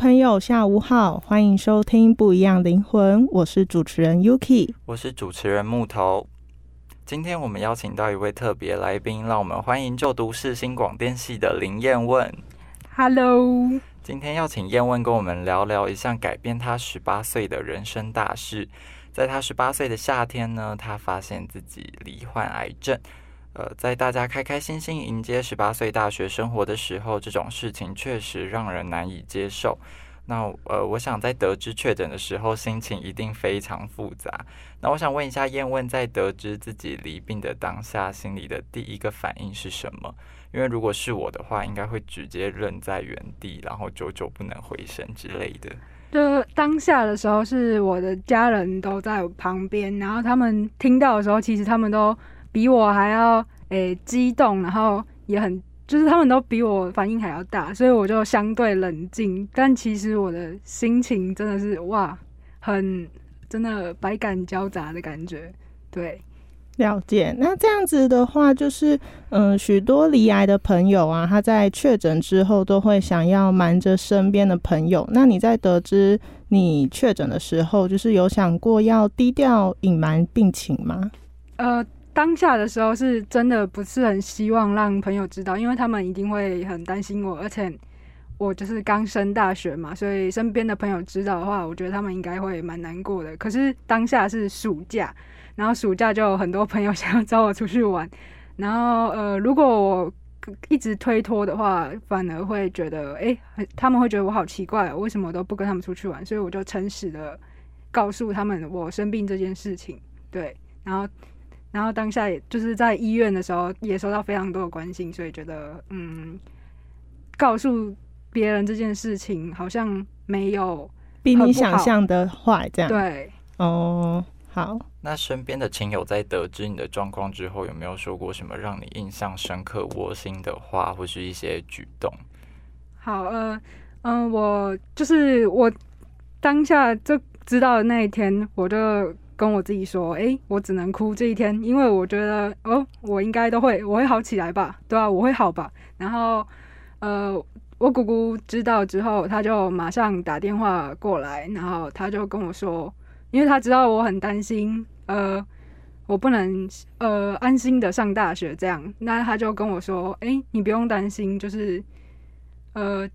朋友，下午好，欢迎收听《不一样灵魂》，我是主持人 Yuki。我是主持人木头。今天我们邀请到一位特别来宾，让我们欢迎就读世新广电系的林燕问。Hello，今天要请燕问跟我们聊聊一项改变他十八岁的人生大事。在他十八岁的夏天呢，他发现自己罹患癌症。呃，在大家开开心心迎接十八岁大学生活的时候，这种事情确实让人难以接受。那呃，我想在得知确诊的时候，心情一定非常复杂。那我想问一下燕问，在得知自己离病的当下，心里的第一个反应是什么？因为如果是我的话，应该会直接愣在原地，然后久久不能回神之类的。就当下的时候，是我的家人都在我旁边，然后他们听到的时候，其实他们都比我还要诶、激动，然后也很就是他们都比我反应还要大，所以我就相对冷静。但其实我的心情真的是哇，很真的百感交杂的感觉。对，了解，那这样子的话，就是嗯，许多离癌的朋友啊，他在确诊之后都会想要瞒着身边的朋友。那你在得知你确诊的时候，就是有想过要低调隐瞒病情吗？呃，当下的时候是真的不是很希望让朋友知道，因为他们一定会很担心我，而且我就是刚升大学嘛，所以身边的朋友知道的话，我觉得他们应该会蛮难过的。可是当下是暑假，然后暑假就有很多朋友想要找我出去玩，然后呃，如果我一直推脱的话，反而会觉得，诶，很他们会觉得我好奇怪，为什么都不跟他们出去玩？所以我就诚实的告诉他们我生病这件事情，对，然后。然后当下也就是在医院的时候，也收到非常多的关心，所以觉得嗯，告诉别人这件事情好像没有比你想象的坏，这样对。哦。好，那身边的亲友在得知你的状况之后，有没有说过什么让你印象深刻、窝心的话，或是一些举动？好，呃，嗯、我就是我当下就知道的那一天，我就跟我自己说，诶，我只能哭这一天，因为我觉得，哦，我应该都会，我会好起来吧，对啊，我会好吧。然后，呃，我姑姑知道之后，她就马上打电话过来，然后她就跟我说，因为她知道我很担心，呃。我不能呃安心的上大学，这样，那她就跟我说：“诶，你不用担心，就是呃，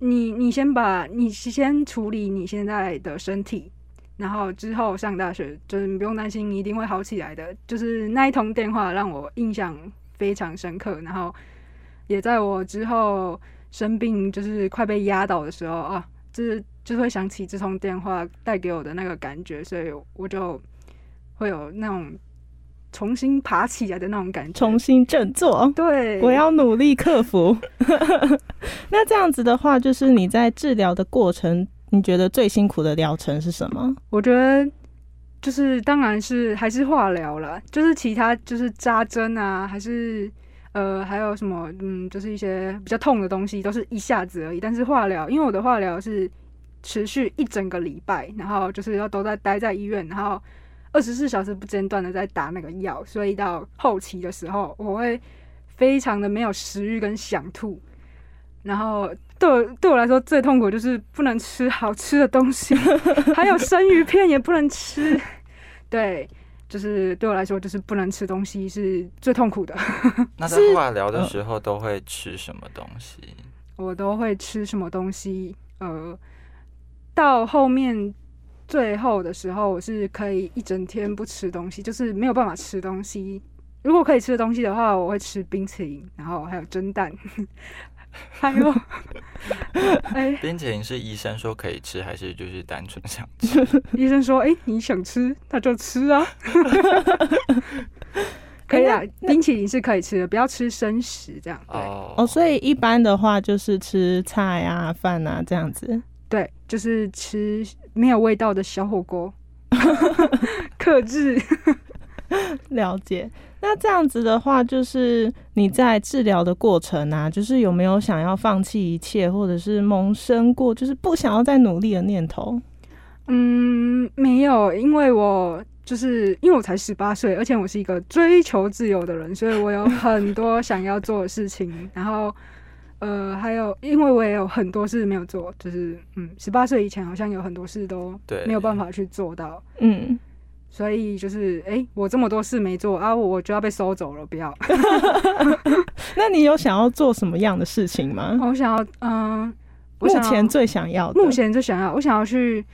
你你先把你先处理你现在的身体，然后之后上大学，就是你不用担心，你一定会好起来的。就是那一通电话让我印象非常深刻，然后也在我之后生病，就是快被压倒的时候啊，就是就会想起这通电话带给我的那个感觉，所以我就会有那种重新爬起来的那种感觉。重新振作。对，我要努力克服。那这样子的话，就是你在治疗的过程，你觉得最辛苦的疗程是什么？我觉得就是当然是还是化疗了，就是其他就是扎针啊，还是呃还有什么嗯，就是一些比较痛的东西，都是一下子而已。但是化疗，因为我的化疗是持续一整个礼拜，然后就是要都在待在医院，然后二十四小时不间断的在打那个药，所以到后期的时候，我会非常的没有食欲跟想吐。然后对我对我来说最痛苦就是不能吃好吃的东西，还有生鱼片也不能吃。对，就是对我来说就是不能吃东西是最痛苦的。那在化疗的时候都会吃什么东西？我都会吃什么东西？呃，到后面最后的时候，我是可以一整天不吃东西，就是没有办法吃东西。如果可以吃的东西的话，我会吃冰淇淋，然后还有蒸蛋，还有，哎，冰淇淋是医生说可以吃，还是就是单纯想吃？医生说，哎，你想吃，那就吃啊。可以啊，冰淇淋是可以吃的，不要吃生食这样。哦哦，所以一般的话就是吃菜啊、饭啊这样子。对，就是吃没有味道的小火锅，克制。了解。那这样子的话，就是你在治疗的过程啊，就是有没有想要放弃一切，或者是萌生过就是不想要再努力的念头？嗯，没有，因为我就是因为我才十八岁，而且我是一个追求自由的人，所以我有很多想要做的事情。然后，呃，还有因为我也有很多事没有做，就是嗯，十八岁以前好像有很多事都没有办法去做到。嗯，所以就是，哎、我这么多事没做啊，我就要被收走了，不要。那你有想要做什么样的事情吗？我想要，嗯、我目前最想要的，目前最想要，我想要去。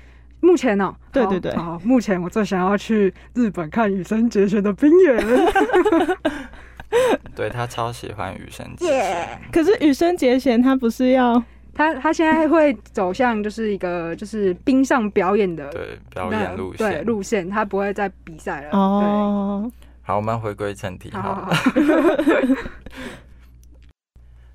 目前呢、好对对对好，目前我最想要去日本看羽生结弦的冰原。对他超喜欢羽生结弦。可是羽生结弦他不是要他他现在会走向就是一个就是冰上表演的对表演路对线。路线，他不会再比赛了。哦？好，我们回归正题对，好好。好好。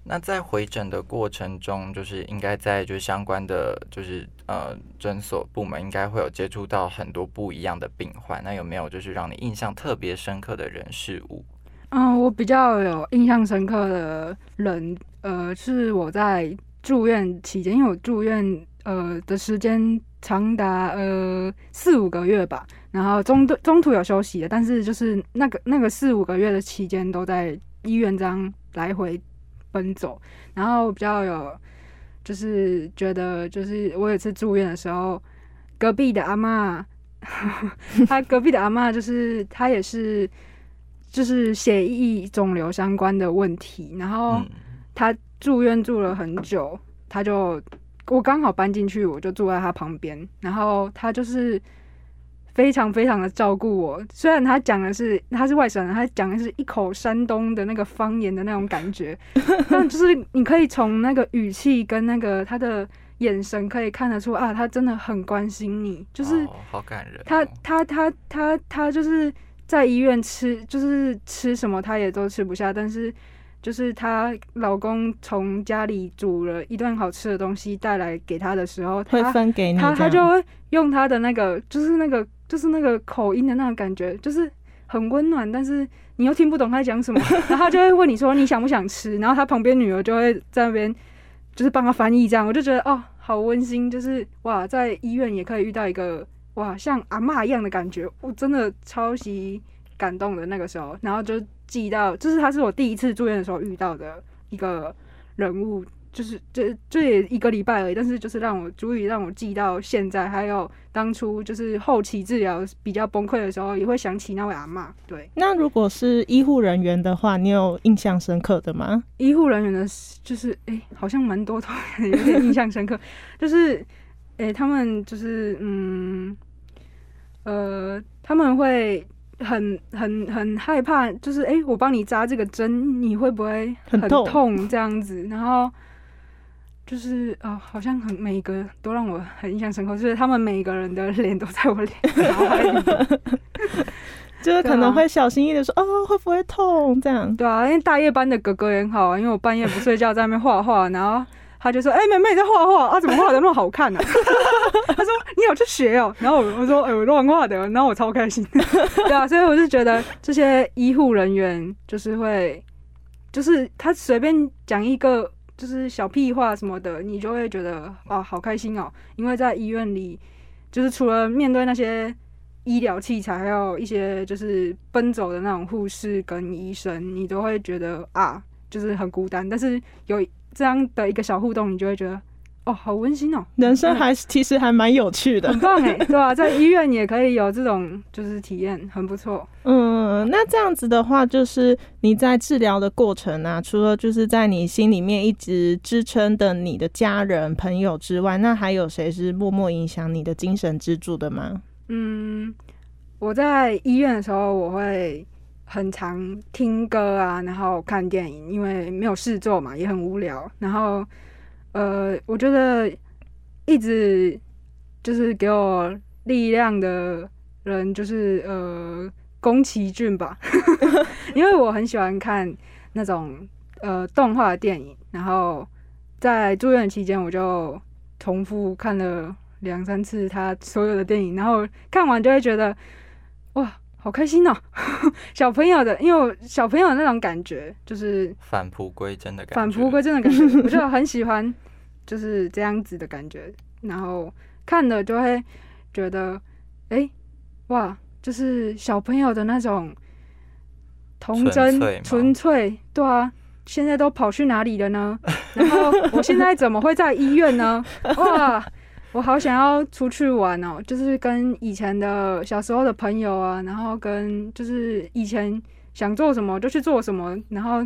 那在回诊的过程中，就是应该在就是相关的就是呃诊所部门，应该会有接触到很多不一样的病患。那有没有就是让你印象特别深刻的人事物？嗯，我比较有印象深刻的人，呃，是我在住院期间，因为我住院呃的时间长达呃四五个月吧，然后中途中途有休息的，但是就是那个那个四五个月的期间都在医院这样来回奔走，然后比较有就是觉得就是我有一次住院的时候，隔壁的阿嬷，他隔壁的阿嬷就是她也是。就是血液肿瘤相关的问题，然后嗯，他住院住了很久，他就我刚好搬进去，我就住在他旁边，然后他就是非常非常的照顾我。虽然他讲的是他是外省人，他讲的是一口山东的那个方言的那种感觉，但就是你可以从那个语气跟那个他的眼神可以看得出啊，他真的很关心你，就是。哦、好感人哦、她她她她她就是在医院吃，就是吃什么他也都吃不下，但是就是她老公从家里煮了一顿好吃的东西带来给她的时候，会她分给她她就会用她的那个，就是那个就是那个口音的那种感觉，就是很温暖，但是你又听不懂她讲什么，然后她就会问你说你想不想吃，然后她旁边女儿就会在那边就是帮她翻译，这样。我就觉得哦好温馨，就是哇在医院也可以遇到一个哇像阿嬷一样的感觉，我真的超级感动的那个时候，然后就记到，就是他是我第一次住院的时候遇到的一个人物。就是这这也一个礼拜而已，但是就是让我足以让我记到现在，还有当初就是后期治疗比较崩溃的时候，也会想起那位阿嬷。对，那如果是医护人员的话，你有印象深刻的吗？医护人员的，就是哎、好像蛮多都 有点印象深刻，就是哎、他们就是嗯呃，他们会很很很害怕，就是哎、我帮你扎这个针，你会不会很很痛痛这样子？然后就是啊、好像很每一个都让我很印象深刻，就是他们每一个人的脸都在我脸。就是可能会小心翼翼的说，哦，会不会痛？这样，对啊，因为大夜班的哥哥也很好啊，因为我半夜不睡觉在那边画画，然后他就说：“哎、妹妹你在画画啊？怎么画的那么好看呢？”他说：“你有去学哦。”然后我我说：“哎、我乱画的。”然后我超开心。对啊，所以我是觉得这些医护人员就是会，就是他随便讲一个就是小屁话什么的，你就会觉得啊好开心哦，因为在医院里，就是除了面对那些。医疗器材，还有一些就是奔走的那种护士跟医生，你都会觉得啊，就是很孤单。但是有这样的一个小互动，你就会觉得哦，好温馨哦，人生还是其实还蛮有趣的很。棒哎，对吧、在医院也可以有这种就是体验，很不错。嗯，那这样子的话，就是你在治疗的过程啊，除了就是在你心里面一直支撑的你的家人朋友之外，那还有谁是默默影响你的精神支柱的吗？嗯，我在医院的时候，我会很常听歌啊，然后看电影，因为没有事做嘛，也很无聊。然后，呃，我觉得一直就是给我力量的人，就是呃宫崎骏吧，因为我很喜欢看那种呃动画的电影，然后在住院期间，我就重复看了两三次他所有的电影，然后看完就会觉得哇，好开心哦！小朋友的，因为我小朋友的那种感觉，就是返璞归真的感觉。返璞归真的感觉，我就很喜欢，就是这样子的感觉。然后看了就会觉得，哎、哇，就是小朋友的那种童真纯粹，对啊。现在都跑去哪里了呢？然后我现在怎么会在医院呢？哇，我好想要出去玩哦！就是跟以前的小时候的朋友啊，然后跟就是以前想做什么就去做什么，然后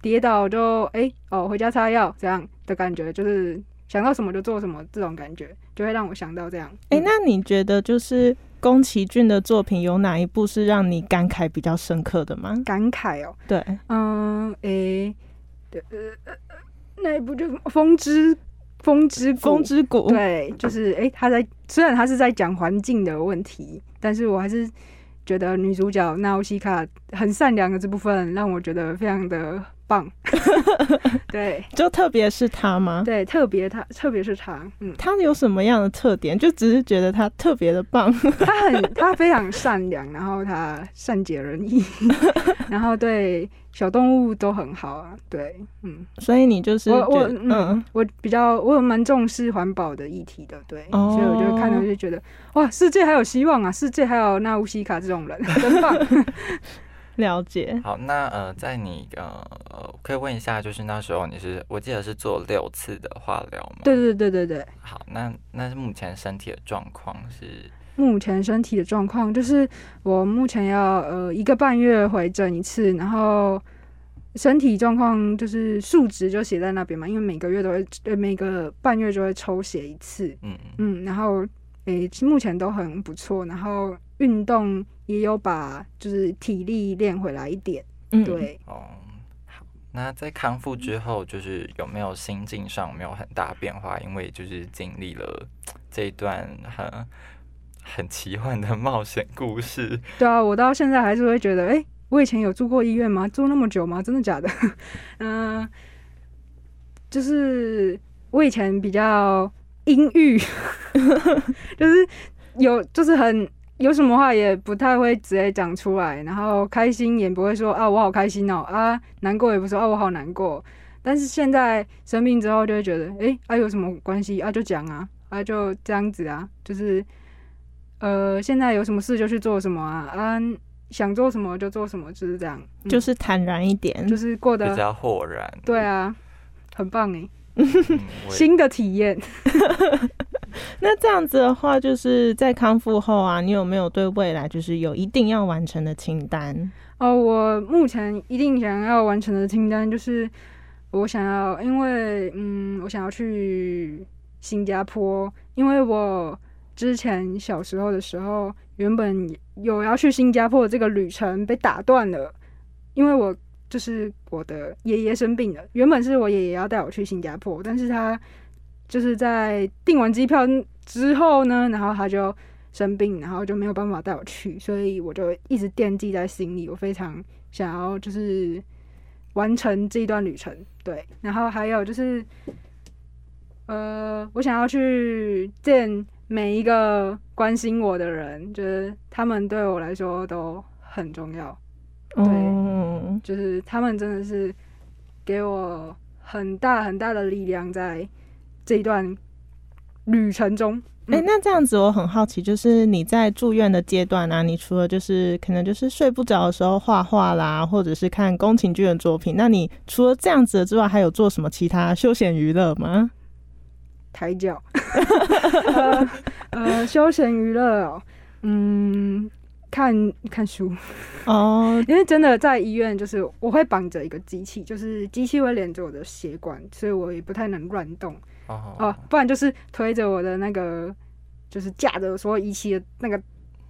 跌倒就哎、哦回家擦药这样的感觉，就是想到什么就做什么这种感觉，就会让我想到这样。哎、嗯那你觉得就是宫崎骏的作品有哪一部是让你感慨比较深刻的吗？感慨哦，对，嗯，诶、对呃呃呃那一部就《风之风之谷。风之谷，对，就是诶、他在虽然他是在讲环境的问题，但是我还是觉得女主角纳欧西卡很善良的这部分让我觉得非常的棒。对就特别是他吗？对，特别他，特别是他，嗯，他有什么样的特点？就只是觉得他特别的棒。他很 他非常善良，然后他善解人意，然后对小动物都很好啊。对，嗯，所以你就是我我嗯，我比较我蛮重视环保的议题的，对，哦所以我就看到就觉得哇，世界还有希望啊！世界还有纳乌西卡这种人，真棒。了解。好，那呃，在你呃呃，可以问一下，就是那时候你是我记得是做六次的化疗吗？对。对对对对，好，那那是目前身体的状况是目前身体的状况就是我目前要呃一个半月回诊一次，然后身体状况就是数值就写在那边嘛，因为每个月都会呃每个半月就会抽血一次，嗯嗯，然后诶、目前都很不错，然后运动也有把就是体力练回来一点，嗯，对，哦。好，那在康复之后，就是有没有心境上没有很大变化？因为就是经历了这一段很很奇幻的冒险故事。对啊，我到现在还是会觉得，哎、我以前有住过医院吗？住那么久吗？真的假的？嗯、就是我以前比较阴郁，就是有就是很有什么话也不太会直接讲出来，然后开心也不会说啊我好开心哦啊，难过也不说啊我好难过。但是现在生病之后就会觉得，哎、啊有什么关系啊就讲啊啊就这样子啊，就是呃现在有什么事就去做什么啊啊想做什么就做什么，就是这样，嗯就是坦然一点。就是过得比较豁然。对啊，很棒诶，新的体验。那这样子的话，就是在康复后啊，你有没有对未来就是有一定要完成的清单？哦，我目前一定想要完成的清单就是，我想要，因为嗯，我想要去新加坡，因为我之前小时候的时候，原本有要去新加坡的这个旅程被打断了，因为我就是我的爷爷生病了，原本是我爷爷要带我去新加坡，但是他就是在订完机票之后呢，然后他就生病，然后就没有办法带我去，所以我就一直惦记在心里，我非常想要就是完成这一段旅程。对，然后还有就是，呃，我想要去见每一个关心我的人，就是他们对我来说都很重要，哦，就是他们真的是给我很大很大的力量在这一段旅程中。哎、嗯那这样子我很好奇，就是你在住院的阶段啊，你除了就是可能就是睡不着的时候画画啦，或者是看宫崎骏的作品，那你除了这样子的之外，还有做什么其他休闲娱乐吗？抬脚，呃呃，休闲娱乐哦，嗯，看看书，哦，因为真的在医院，就是我会绑着一个机器，就是机器会连着我的血管，所以我也不太能乱动哦哦，不然就是推着我的那个，就是架着所有仪器的那个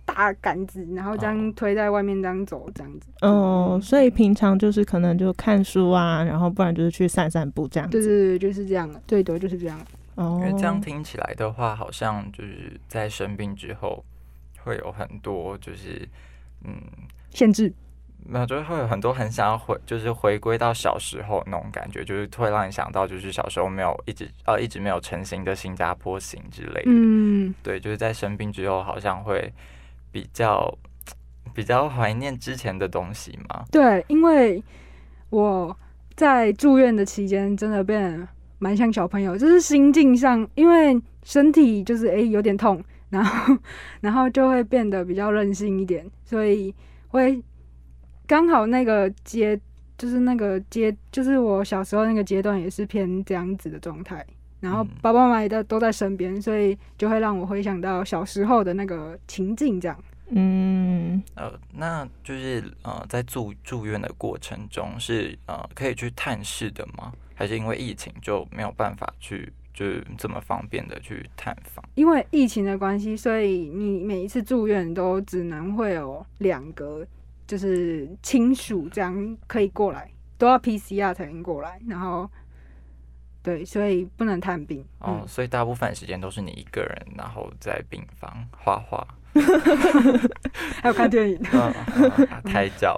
大杆子，然后这样哦推在外面这样走，这样子。哦，所以平常就是可能就看书啊，然后不然就是去散散步这样子。对对对，就是这样，最多就是这样。哦因为这样听起来的话，好像就是在生病之后会有很多就是嗯。限制，没有，就是会有很多很想要回，就是回归到小时候那种感觉，就是会让你想到，就是小时候没有一直呃一直没有成型的新加坡行之类的。嗯，对，就是在生病之后，好像会比较比较怀念之前的东西嘛。对，因为我在住院的期间，真的变得蛮像小朋友，就是心境上，因为身体就是诶有点痛，然后 然后就会变得比较任性一点，所以会刚好那个阶，就是那个阶，就是我小时候那个阶段也是偏这样子的状态。然后嗯爸爸妈妈也都都在身边，所以就会让我回想到小时候的那个情境，这样。嗯，呃，那就是呃，在住住院的过程中是呃可以去探视的吗？还是因为疫情就没有办法去，就是这么方便的去探访？因为疫情的关系，所以你每一次住院都只能会有两个，就是亲属这样可以过来，都要 PCR 才能过来。然后，对，所以不能探病。哦，嗯，所以大部分时间都是你一个人，然后在病房画画，还有看电影。嗯，嗯胎教。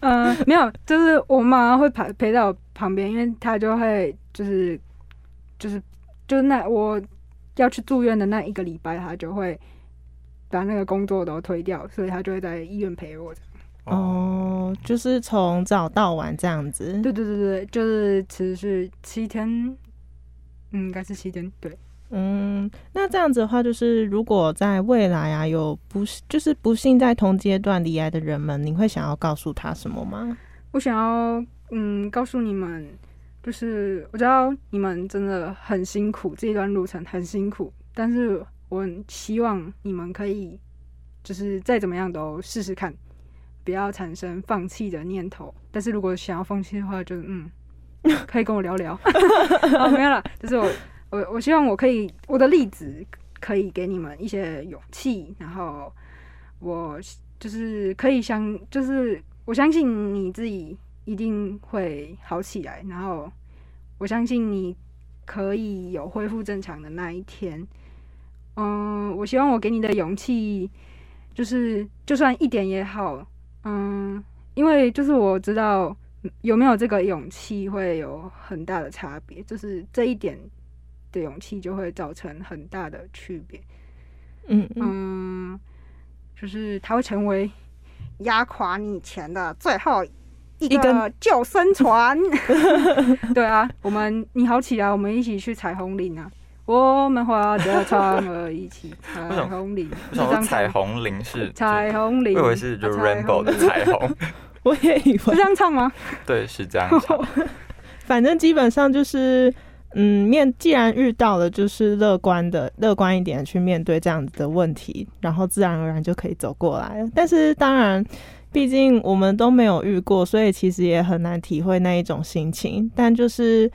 嗯、没有，就是我妈会陪陪在我旁边，因为她就会就是就是就是那我要去住院的那一个礼拜，她就会把那个工作都推掉，所以他就会在医院陪我。哦，就是从早到晚这样子。对对对对，就是其实是七天，嗯，应该是七天。对，嗯，那这样子的话，就是如果在未来啊有不就是不幸在同阶段离癌的人们，你会想要告诉他什么吗？我想要嗯告诉你们，就是我知道你们真的很辛苦，这一段路程很辛苦，但是我希望你们可以就是再怎么样都试试看，不要产生放弃的念头。但是如果想要放弃的话，就嗯，可以跟我聊聊。哦，没有了，就是我我我希望我可以我的例子可以给你们一些勇气，然后我就是可以相，就是我相信你自己一定会好起来，然后我相信你可以有恢复正常的那一天。嗯，我希望我给你的勇气，就是就算一点也好，嗯，因为就是我知道有没有这个勇气会有很大的差别，就是这一点的勇气就会造成很大的区别。嗯嗯，嗯，就是它会成为压垮你前的最后一个救生船。对啊，我们你好起来，我们一起去彩虹岭啊！我们划着船儿一起 彩虹岭，我想说彩虹铃是，彩虹铃，我以为是 rainbow 的彩虹，我也以为是这，样唱吗？对，是这样唱。反正基本上就是，嗯，面既然遇到了，就是乐观的、乐观一点去面对这样子的问题，然后自然而然就可以走过来了。但是当然，毕竟我们都没有遇过，所以其实也很难体会那一种心情。但就是，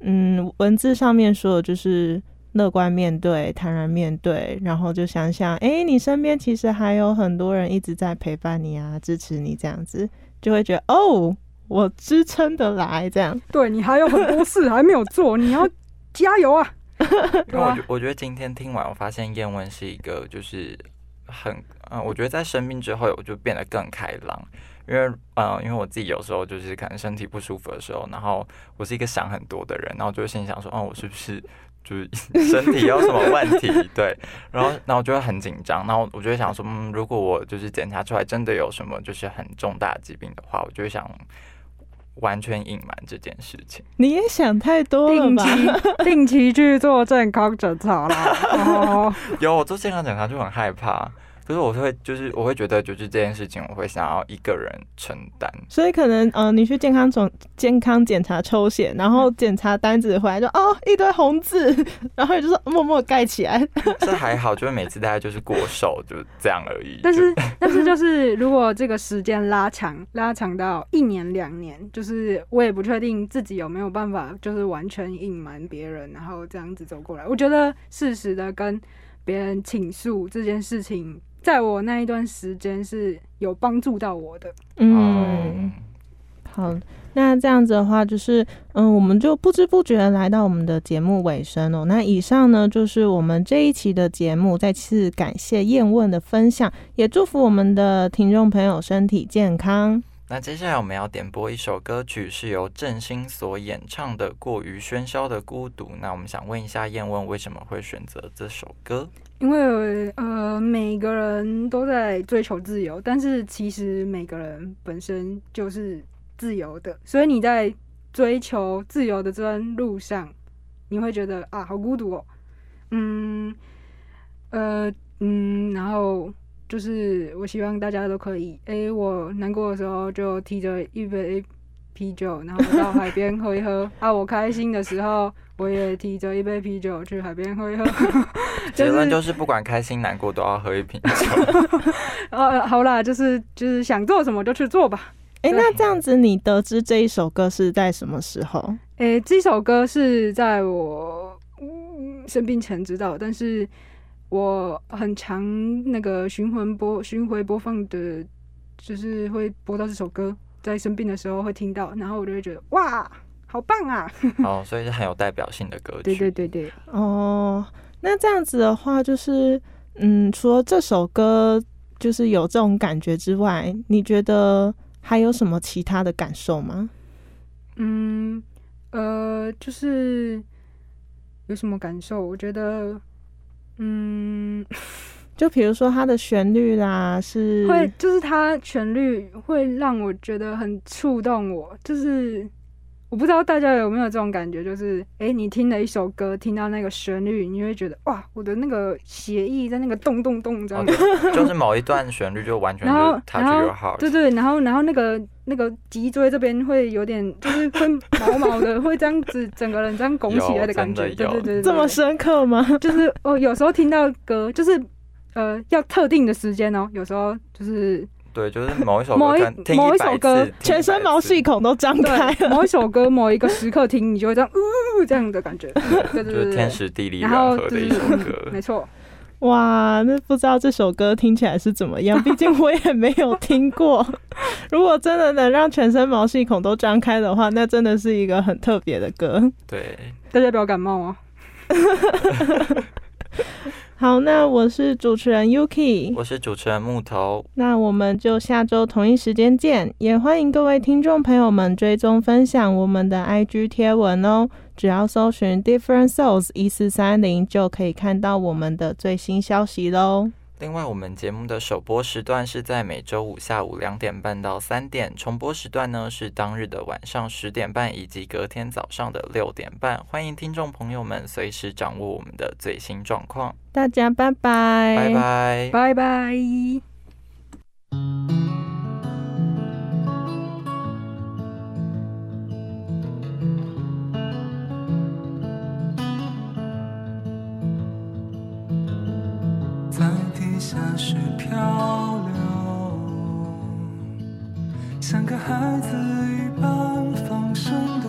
嗯，文字上面说的就是。乐观面对，坦然面对，然后就想想，哎、你身边其实还有很多人一直在陪伴你啊，支持你，这样子就会觉得，哦，我支撑得来，这样。对你还有很多事还没有做，你要加油啊！因为我啊觉我觉得今天听完，我发现燕文是一个就是很呃，我觉得在生病之后，我就变得更开朗。因为呃，因为我自己有时候就是可能身体不舒服的时候，然后我是一个想很多的人，然后就会心想说，哦，我是不是就是 身体有什么问题？对，然后然后我就会很紧张，然后我就会想说，嗯，如果我就是检查出来真的有什么就是很重大疾病的话，我就会想。完全隐瞒这件事情。你也想太多了定吧？期 定期去做健康检查啦。哦，有我做健康检查就很害怕，可是我会就是我会觉得就是这件事情我会想要一个人承担。所以可能呃，你去健康总健康检查抽血，然后检查单子回来就哦一堆红字，然后你就说默默盖起来。这还好，就是每次大概就是过瘦就这样而已。但是 但是就是如果这个时间拉长拉长到一年两年，就是我也不确定自己有没有办法，就是完全隐瞒别人，然后这样子走过来。我觉得适时的跟别人倾诉这件事情，在我那一段时间是有帮助到我的。嗯，好，那这样子的话，就是嗯，我们就不知不觉来到我们的节目尾声哦。那以上呢，就是我们这一期的节目。再次感谢燕问的分享，也祝福我们的听众朋友身体健康。那接下来我们要点播一首歌曲，是由郑兴所演唱的《过于喧嚣的孤独》。那我们想问一下燕问，为什么会选择这首歌？因为呃，每个人都在追求自由，但是其实每个人本身就是自由的，所以你在追求自由的这段路上，你会觉得啊，好孤独哦。嗯，呃，嗯，然后就是我希望大家都可以，诶，我难过的时候就提着一杯啤酒，然后到海边喝一喝 啊，我开心的时候。我也提着一杯啤酒去海边喝一喝，结论就是不管开心难过都要喝一瓶酒。呃，好啦，就是就是想做什么就去做吧。哎、那这样子，你得知这一首歌是在什么时候？诶、这首歌是在我、嗯、生病前知道，但是我很常那个循环播循回播放的，就是会播到这首歌，在生病的时候会听到，然后我就会觉得哇。好棒啊！哦，所以是很有代表性的歌曲。对对对对。哦，那这样子的话，就是嗯，除了这首歌就是有这种感觉之外，你觉得还有什么其他的感受吗？嗯，呃，就是有什么感受？我觉得，嗯，就比如说它的旋律啦，是会，就是它旋律会让我觉得很触动我，就是。我不知道大家有没有这种感觉，就是哎、欸，你听了一首歌，听到那个旋律，你会觉得哇，我的那个协议在那个咚咚咚这样子，哦、就是某一段旋律就完全 就 touch your heart，对对，然后然后那个那个脊椎这边会有点就是会毛毛的，会这样子整个人这样拱起来的感觉，对对对，这么深刻吗？就是我，有时候听到歌，就是呃要特定的时间哦，有时候就是。对，就是某一首某一某一首歌，全身毛细孔都张开了。某一首歌，某一个时刻听，你就会这样，呜，这样的感觉。对对对，就是天时地利人和的一首歌。没错。哇，那不知道这首歌听起来是怎么样？毕竟我也没有听过。如果真的能让全身毛细孔都张开的话，那真的是一个很特别的歌。对，大家不要感冒啊。好，那我是主持人 Yuki，我是主持人木头，那我们就下周同一时间见，也欢迎各位听众朋友们追踪分享我们的 IG 贴文哦，只要搜寻 Different Souls 一四三零就可以看到我们的最新消息喽。另外，我们节目的首播时段是在每周五下午两点半到三点，重播时段呢是当日的晚上十点半以及隔天早上的六点半。欢迎听众朋友们随时掌握我们的最新状况。大家拜拜，拜拜，拜拜。下雪漂流，像个孩子一般放声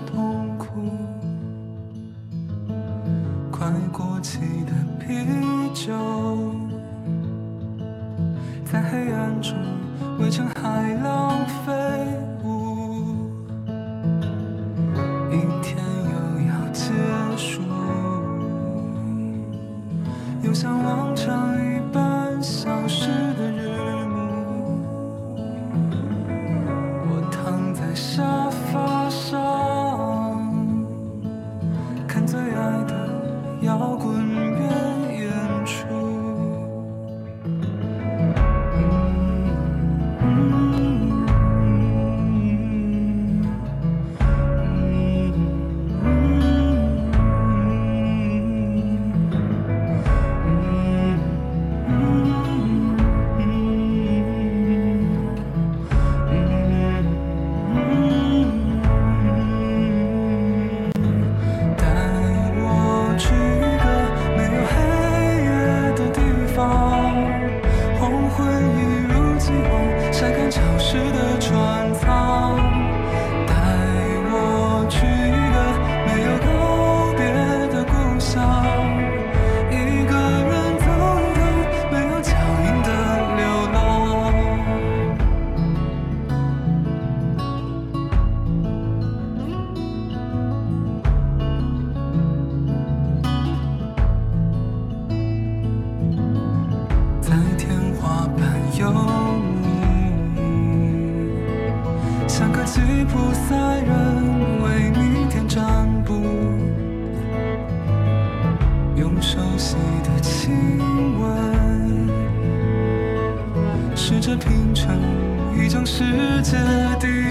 向世界低。